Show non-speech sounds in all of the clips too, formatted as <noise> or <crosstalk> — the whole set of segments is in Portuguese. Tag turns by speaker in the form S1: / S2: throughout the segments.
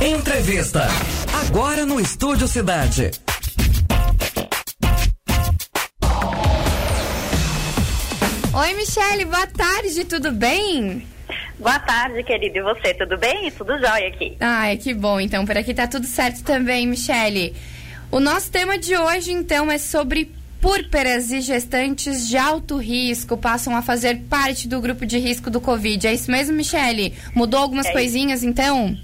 S1: Entrevista. Agora no Estúdio Cidade.
S2: Oi, Michele, boa tarde, tudo bem?
S3: Boa tarde, querido. E você, tudo bem? Tudo jóia aqui.
S2: Ai, que bom. Então, por aqui tá tudo certo também, Michele. O nosso tema de hoje, então, é sobre púrperas e gestantes de alto risco passam a fazer parte do grupo de risco do Covid. É isso mesmo, Michele? Mudou algumas é coisinhas, então?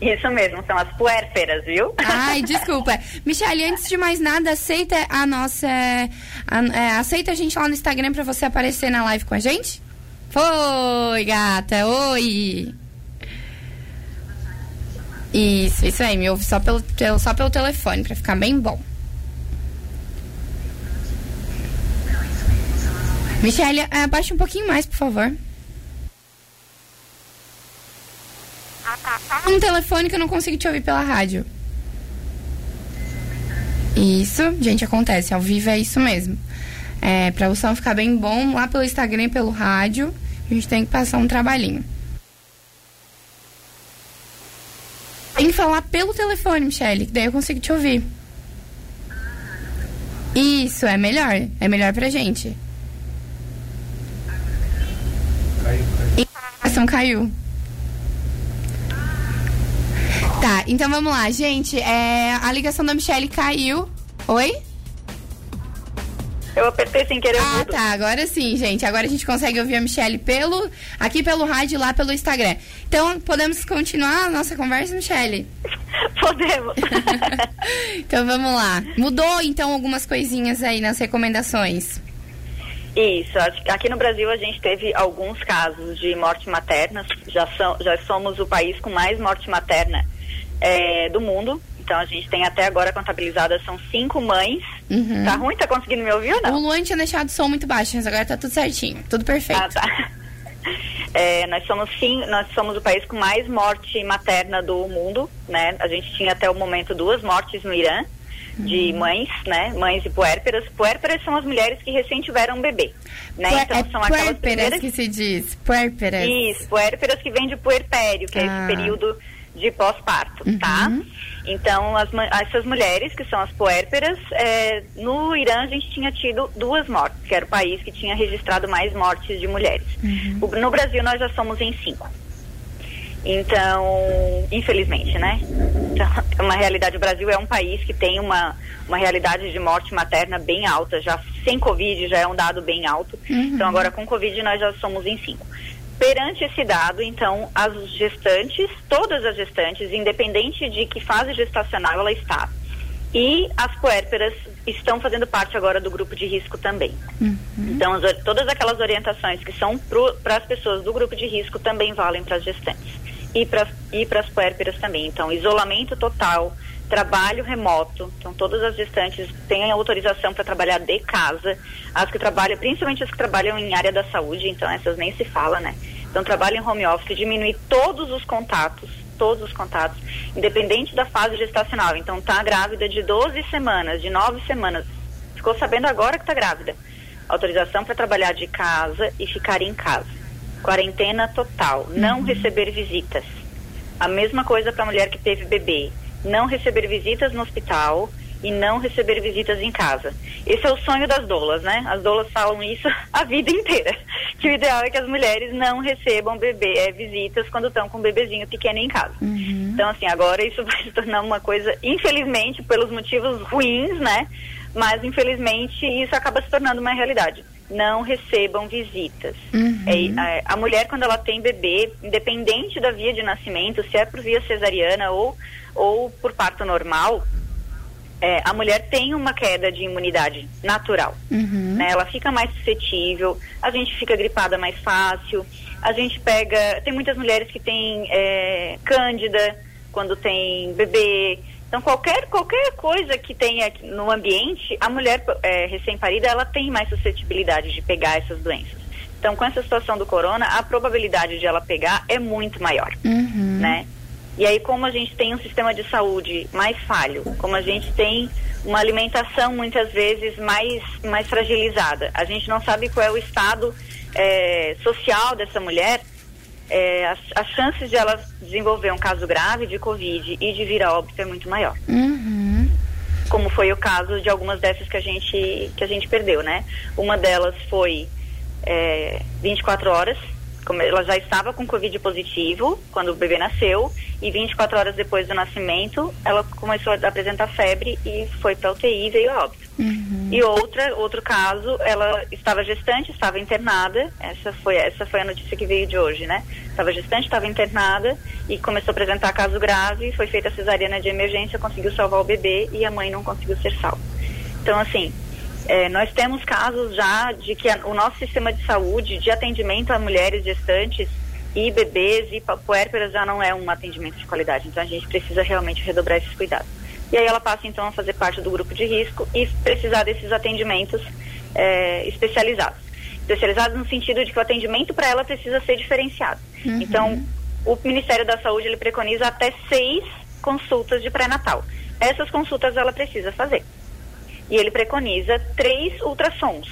S3: Isso mesmo, são as puérperas, viu?
S2: Ai, <laughs> desculpa. Michele, antes de mais nada, aceita a nossa. A, é, aceita a gente lá no Instagram para você aparecer na live com a gente? Foi, gata, oi! Isso, isso aí, me ouve só pelo, só pelo telefone, para ficar bem bom. Michele, abaixa um pouquinho mais, por favor. Um telefone que eu não consigo te ouvir pela rádio. Isso, gente, acontece. Ao vivo é isso mesmo. É, pra o som ficar bem bom, lá pelo Instagram e pelo rádio, a gente tem que passar um trabalhinho. Tem que falar pelo telefone, Michelle, que daí eu consigo te ouvir. Isso, é melhor. É melhor pra gente. Caiu, caiu. Caiu. Tá, então vamos lá, gente. É, a ligação da Michelle caiu. Oi?
S3: Eu apertei sem querer.
S2: Ah, tá. Agora sim, gente. Agora a gente consegue ouvir a Michelle pelo, aqui pelo rádio e lá pelo Instagram. Então, podemos continuar a nossa conversa, Michelle? <laughs>
S3: Podemos. <laughs>
S2: então, vamos lá. Mudou, então, algumas coisinhas aí nas recomendações.
S3: Isso. Aqui no Brasil a gente teve alguns casos de morte materna. Já, são, já somos o país com mais morte materna é, do mundo. Então a gente tem até agora contabilizadas são cinco mães. Uhum. Tá ruim? Tá conseguindo me ouvir ou não?
S2: O Luan tinha deixado o som muito baixo, mas agora tá tudo certinho. Tudo perfeito. Ah, tá. <laughs>
S3: É, nós somos sim, nós somos o país com mais morte materna do mundo, né? A gente tinha até o momento duas mortes no Irã de uhum. mães, né? Mães e puérperas. Puérperas são as mulheres que recém tiveram um bebê, né?
S2: Puer, então é são aquelas primeiras que se diz, puérperas.
S3: Isso, puérperas que vem de puerpério, que ah. é esse ah. período de pós-parto, tá? uhum. tá? Então, as, essas mulheres, que são as puérperas, é, no Irã a gente tinha tido duas mortes, que era o país que tinha registrado mais mortes de mulheres. Uhum. O, no Brasil, nós já somos em cinco. Então, infelizmente, né? Então, é uma realidade, o Brasil é um país que tem uma, uma realidade de morte materna bem alta, já sem Covid já é um dado bem alto. Uhum. Então, agora com Covid nós já somos em cinco. Perante esse dado, então, as gestantes, todas as gestantes, independente de que fase gestacional ela está, e as puérperas estão fazendo parte agora do grupo de risco também. Uhum. Então, as, todas aquelas orientações que são para as pessoas do grupo de risco também valem para as gestantes e para e as puérperas também. Então, isolamento total, trabalho remoto. Então, todas as gestantes têm autorização para trabalhar de casa. As que trabalham, principalmente as que trabalham em área da saúde, então essas nem se fala, né? Então, trabalho em home office, diminuir todos os contatos, todos os contatos, independente da fase gestacional. Então, tá grávida de 12 semanas, de 9 semanas. Ficou sabendo agora que está grávida. Autorização para trabalhar de casa e ficar em casa. Quarentena total. Uhum. Não receber visitas. A mesma coisa para a mulher que teve bebê não receber visitas no hospital e não receber visitas em casa. Esse é o sonho das doulas, né? As doulas falam isso <laughs> a vida inteira. Que o ideal é que as mulheres não recebam bebê, é, visitas quando estão com um bebezinho pequeno em casa. Uhum. Então, assim, agora isso <laughs> vai se tornar uma coisa, infelizmente, pelos motivos ruins, né? Mas, infelizmente, isso acaba se tornando uma realidade. Não recebam visitas. Uhum. É, a, a mulher, quando ela tem bebê, independente da via de nascimento, se é por via cesariana ou ou por parto normal, é, a mulher tem uma queda de imunidade natural. Uhum. Né? Ela fica mais suscetível, a gente fica gripada mais fácil, a gente pega. Tem muitas mulheres que têm é, cândida quando tem bebê. Então, qualquer, qualquer coisa que tenha no ambiente, a mulher é, recém-parida, ela tem mais suscetibilidade de pegar essas doenças. Então, com essa situação do corona, a probabilidade de ela pegar é muito maior, uhum. né? E aí, como a gente tem um sistema de saúde mais falho, como a gente tem uma alimentação muitas vezes mais, mais fragilizada, a gente não sabe qual é o estado é, social dessa mulher, é, as, as, chances de ela desenvolver um caso grave de Covid e de vir a óbito é muito maior.
S2: Uhum.
S3: Como foi o caso de algumas dessas que a gente, que a gente perdeu, né? Uma delas foi é, 24 horas ela já estava com Covid positivo quando o bebê nasceu e 24 horas depois do nascimento ela começou a apresentar febre e foi para UTI e veio a óbito.
S2: Uhum.
S3: E outra, outro caso, ela estava gestante, estava internada, essa foi, essa foi a notícia que veio de hoje, né? Estava gestante, estava internada e começou a apresentar caso grave, foi feita a cesariana de emergência, conseguiu salvar o bebê e a mãe não conseguiu ser salva. Então, assim, é, nós temos casos já de que a, o nosso sistema de saúde, de atendimento a mulheres gestantes e bebês e puérperas já não é um atendimento de qualidade. Então a gente precisa realmente redobrar esses cuidados. E aí ela passa então a fazer parte do grupo de risco e precisar desses atendimentos é, especializados. Especializados no sentido de que o atendimento para ela precisa ser diferenciado.
S2: Uhum.
S3: Então, o Ministério da Saúde ele preconiza até seis consultas de pré-natal. Essas consultas ela precisa fazer e ele preconiza três ultrassons,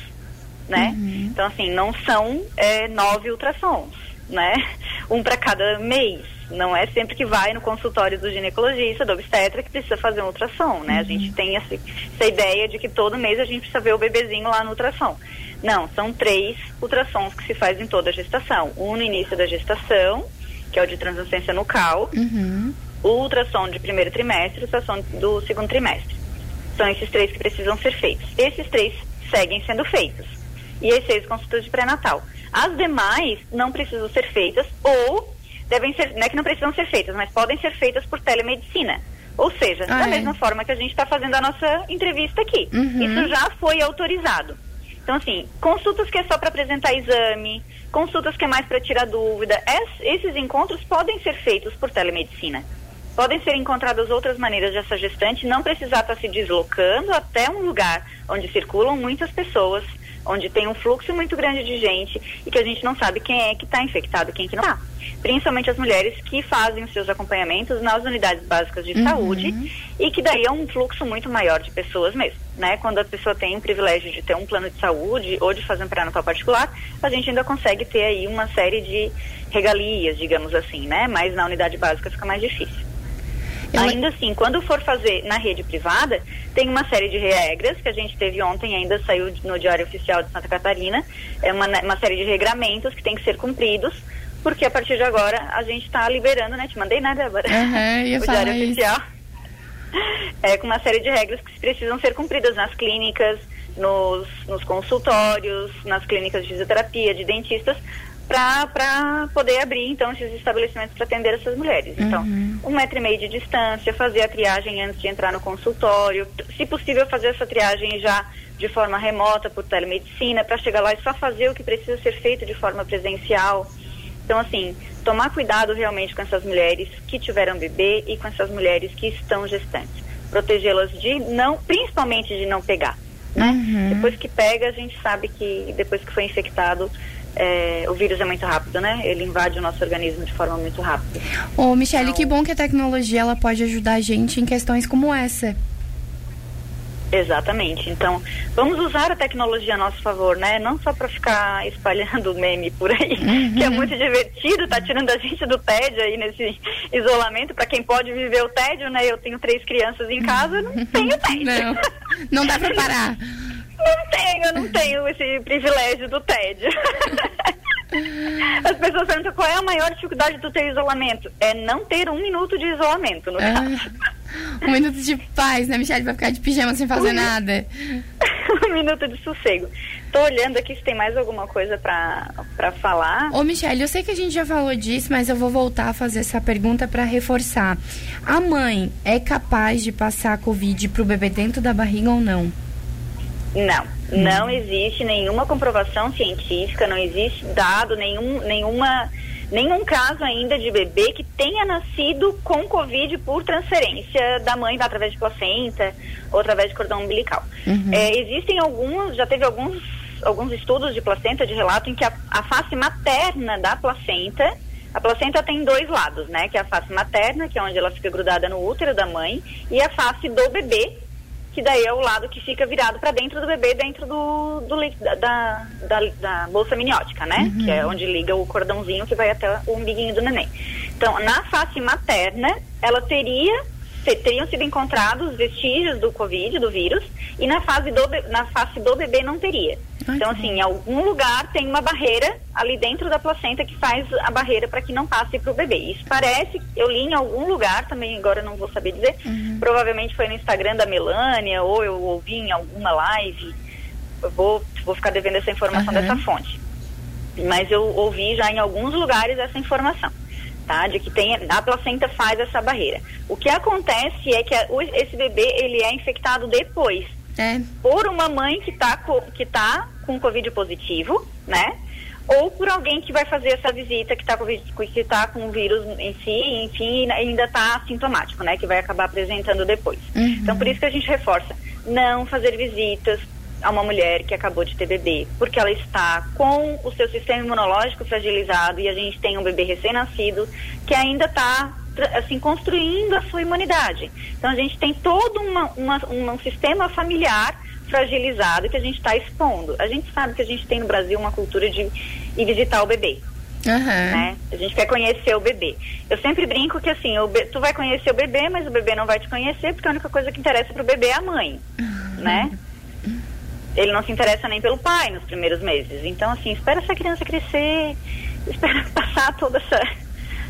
S3: né?
S2: Uhum.
S3: Então, assim, não são é, nove ultrassons, né? <laughs> Um para cada mês. Não é sempre que vai no consultório do ginecologista, do obstetra, que precisa fazer um ultrassom, né?
S2: Uhum.
S3: A gente tem essa, essa ideia de que todo mês a gente precisa ver o bebezinho lá no ultrassom. Não, são três ultrassons que se faz em toda a gestação. Um no início da gestação, que é o de translucência nucal,
S2: uhum.
S3: o ultrassom de primeiro trimestre e o ultrassom do segundo trimestre. São esses três que precisam ser feitos. Esses três seguem sendo feitos. E as seis consultas de pré-natal. As demais não precisam ser feitas ou devem ser, não é que não precisam ser feitas, mas podem ser feitas por telemedicina. Ou seja,
S2: ah,
S3: da
S2: é?
S3: mesma forma que a gente está fazendo a nossa entrevista aqui.
S2: Uhum.
S3: Isso já foi autorizado. Então, assim, consultas que é só para apresentar exame, consultas que é mais para tirar dúvida, es, esses encontros podem ser feitos por telemedicina podem ser encontradas outras maneiras de essa gestante não precisar estar se deslocando até um lugar onde circulam muitas pessoas, onde tem um fluxo muito grande de gente e que a gente não sabe quem é que está infectado, quem que não está. Principalmente as mulheres que fazem os seus acompanhamentos nas unidades básicas de
S2: Uhum.
S3: saúde e que daí é um fluxo muito maior de pessoas mesmo, né? Quando a pessoa tem o privilégio de ter um plano de saúde ou de fazer um pré-natal particular, a gente ainda consegue ter aí uma série de regalias, digamos assim, né? Mas na unidade básica fica mais difícil.
S2: Ela-
S3: Ainda assim, quando for fazer na rede privada, tem uma série de regras que a gente teve ontem, ainda saiu no Diário Oficial de Santa Catarina, é uma, uma série de regramentos que tem que ser cumpridos, porque a partir de agora a gente está liberando, né? Te mandei, né, Débora?
S2: Ia <laughs>
S3: o Diário
S2: isso.
S3: Oficial. É, com uma série de regras que precisam ser cumpridas nas clínicas, nos, nos consultórios, nas clínicas de fisioterapia, de dentistas, para poder abrir, então, esses estabelecimentos para atender essas mulheres. Então,
S2: Uhum.
S3: um metro e meio de distância, fazer a triagem antes de entrar no consultório, se possível fazer essa triagem já de forma remota por telemedicina, para chegar lá e só fazer o que precisa ser feito de forma presencial. Então, assim, tomar cuidado realmente com essas mulheres que tiveram bebê e com essas mulheres que estão gestantes. Protegê-las de não, principalmente de não pegar. Né?
S2: Uhum.
S3: Depois que pega, a gente sabe que depois que foi infectado, é, o vírus é muito rápido, né? Ele invade o nosso organismo de forma muito rápida.
S2: Ô, Michele, que bom que a tecnologia ela pode ajudar a gente em questões como essa.
S3: Exatamente. Então, vamos usar a tecnologia a nosso favor, né? Não só para ficar espalhando <laughs> meme por aí,
S2: Uhum.
S3: que é muito divertido, tá tirando a gente do tédio aí nesse isolamento. Para quem pode viver o tédio, né? Eu tenho três crianças em casa, não tenho tédio.
S2: Não, não dá pra parar. <laughs>
S3: Não tenho, eu não tenho esse privilégio do tédio. <laughs> As pessoas perguntam qual é a maior dificuldade do teu isolamento. É não ter um minuto de isolamento, no caso.
S2: Ah, um minuto de paz, né, Michele? Pra ficar de pijama sem fazer
S3: Uhum.
S2: nada. <laughs>
S3: um minuto de sossego. Tô olhando aqui se tem mais alguma coisa pra pra falar.
S2: Ô, Michele, eu sei que a gente já falou disso, mas eu vou voltar a fazer essa pergunta pra reforçar. A mãe é capaz de passar a Covid pro bebê dentro da barriga ou não?
S3: Não, não existe nenhuma comprovação científica, não existe dado, nenhum, nenhuma, nenhum caso ainda de bebê que tenha nascido com Covid por transferência da mãe através de placenta ou através de cordão umbilical.
S2: Uhum.
S3: É, existem alguns, já teve alguns, alguns estudos de placenta de relato em que a, a face materna da placenta a placenta tem dois lados, né? Que é a face materna, que é onde ela fica grudada no útero da mãe, e a face do bebê, que daí é o lado que fica virado para dentro do bebê, dentro do, do da, da, da, bolsa miniótica, né? Uhum. Que é onde liga o cordãozinho que vai até o umbiguinho do neném. Então, na face materna, ela teria teriam sido encontrados vestígios do Covid, do vírus, e na, fase do, na face do bebê não teria. Ai, então, assim, em algum lugar tem uma barreira ali dentro da placenta que faz a barreira para que não passe para o bebê. Isso parece, eu li em algum lugar, também agora não vou saber dizer, uhum. provavelmente foi no Instagram da Melânia, ou eu ouvi em alguma live, eu vou, vou ficar devendo essa informação uhum. dessa fonte. Mas eu ouvi já em alguns lugares essa informação tá? De que tem, a placenta faz essa barreira. O que acontece é que a, o, esse bebê, ele é infectado depois. É. Por uma mãe que está com, que tá com Covid positivo, né? Ou por alguém que vai fazer essa visita que está que tá com o vírus em si, enfim, ainda está assintomático, né? Que vai acabar apresentando depois. Uhum. Então, por isso que a gente reforça, não fazer visitas a uma mulher que acabou de ter bebê, porque ela está com o seu sistema imunológico fragilizado e a gente tem um bebê recém-nascido que ainda está assim construindo a sua imunidade. Então a gente tem todo uma, uma, um sistema familiar fragilizado que a gente está expondo. A gente sabe que a gente tem no Brasil uma cultura de ir visitar o bebê. Uhum. Né? A gente quer conhecer o bebê. Eu sempre brinco que assim, o be... tu vai conhecer o bebê, mas o bebê não vai te conhecer, porque a única coisa que interessa para o bebê é a mãe, uhum. né? Ele não se interessa nem pelo pai nos primeiros meses. Então, assim, espera essa criança crescer, <laughs> espera passar toda essa,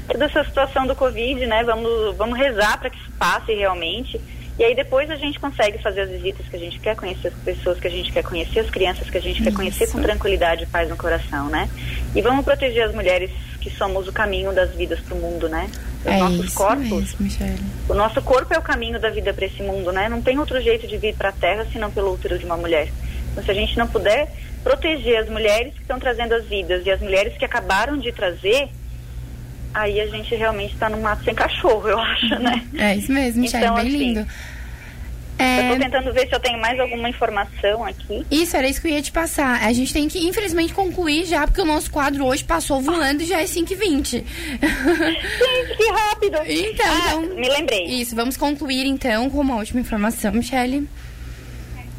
S3: toda essa situação do Covid, né? Vamos, vamos rezar para que isso passe realmente. E aí depois a gente consegue fazer as visitas que a gente quer, conhecer as pessoas que a gente quer conhecer, as crianças que a gente Isso. quer conhecer com tranquilidade e paz no coração, né? E vamos proteger as mulheres que somos o caminho das vidas para o mundo, né? Os é nossos corpos. Mesmo, o nosso corpo é o caminho da vida para esse mundo, né? Não tem outro jeito de vir para a Terra senão pelo útero de uma mulher. Então, se a gente não puder proteger as mulheres que estão trazendo as vidas e as mulheres que acabaram de trazer, aí a gente realmente está no mato sem cachorro, eu acho, né?
S2: É isso mesmo, Michelle, então, bem assim, lindo.
S3: É... Eu tô tentando ver se eu tenho mais alguma informação aqui.
S2: Isso, era isso que eu ia te passar. A gente tem que, infelizmente, concluir já, porque o nosso quadro hoje passou voando e já é 5h20.
S3: Gente, que rápido!
S2: Então, ah, então,
S3: me lembrei.
S2: Isso, vamos concluir então com uma última informação, Michelle.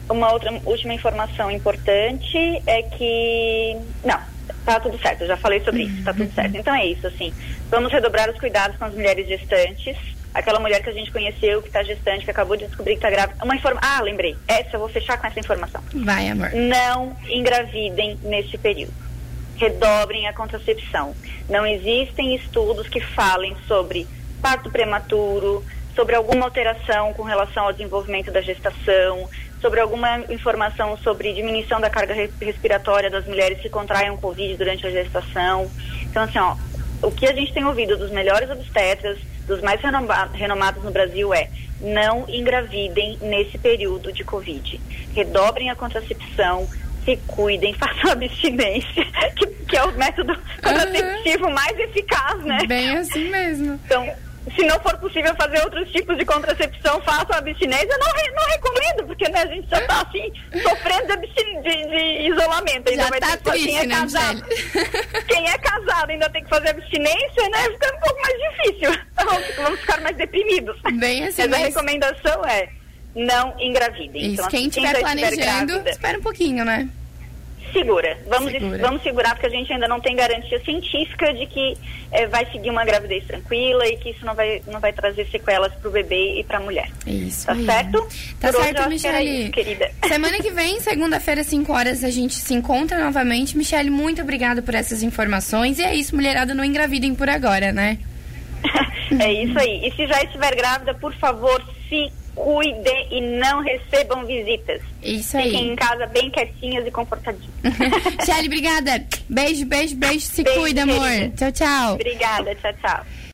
S3: Uma outra última informação importante é que. Não, tá tudo certo, eu já falei sobre isso, tá tudo certo. Então é isso, assim. Vamos redobrar os cuidados com as mulheres gestantes. Aquela mulher que a gente conheceu, que está gestante, que acabou de descobrir que está grávida. Uma informa... Ah, lembrei. Essa, eu vou fechar com essa informação.
S2: Vai, amor.
S3: Não engravidem neste período. Redobrem a contracepção. Não existem estudos que falem sobre parto prematuro, sobre alguma alteração com relação ao desenvolvimento da gestação, sobre alguma informação sobre diminuição da carga respiratória das mulheres que contraem Covid durante a gestação. Então, assim, ó, o que a gente tem ouvido dos melhores obstetras, dos mais renomados no Brasil é não engravidem nesse período de Covid. Redobrem a contracepção, se cuidem, <laughs> façam abstinência, que, que é o método contraceptivo uhum. mais eficaz, né?
S2: Bem assim mesmo.
S3: Então, se não for possível fazer outros tipos de contracepção, façam abstinência. Eu não, re, não recomendo, porque né, a gente já está assim, sofrendo de, de, de isolamento.
S2: Ainda já vai tá ter triste, quem é né, casado. <laughs>
S3: Quem é casado ainda tem que fazer abstinência, né? Fica um pouco mais difícil. <laughs> Vamos, vamos ficar mais deprimidos.
S2: Bem assim,
S3: Mas a recomendação é não engravidem.
S2: Isso, então, quem estiver planejando, espera um pouquinho, né?
S3: Segura. Vamos, segura. vamos segurar, porque a gente ainda não tem garantia científica de que é, vai seguir uma gravidez tranquila e que isso não vai, não vai trazer sequelas para o bebê e para a mulher.
S2: Isso.
S3: Tá
S2: aí.
S3: certo?
S2: Tá Por certo, Michele. querida. <laughs> Semana que vem, segunda-feira, 5 horas, a gente se encontra novamente. Michele, muito obrigada por essas informações. E é isso, mulherada, não engravidem por agora, né? <laughs>
S3: é isso aí. E se já estiver grávida, por favor, se cuidem e não recebam visitas.
S2: Isso aí.
S3: Fiquem em casa bem quietinhas e confortadinhas. <laughs>
S2: Shelly, obrigada. Beijo, beijo, beijo. Se beijo, cuida, amor. Tchau, tchau.
S3: Obrigada, tchau, tchau.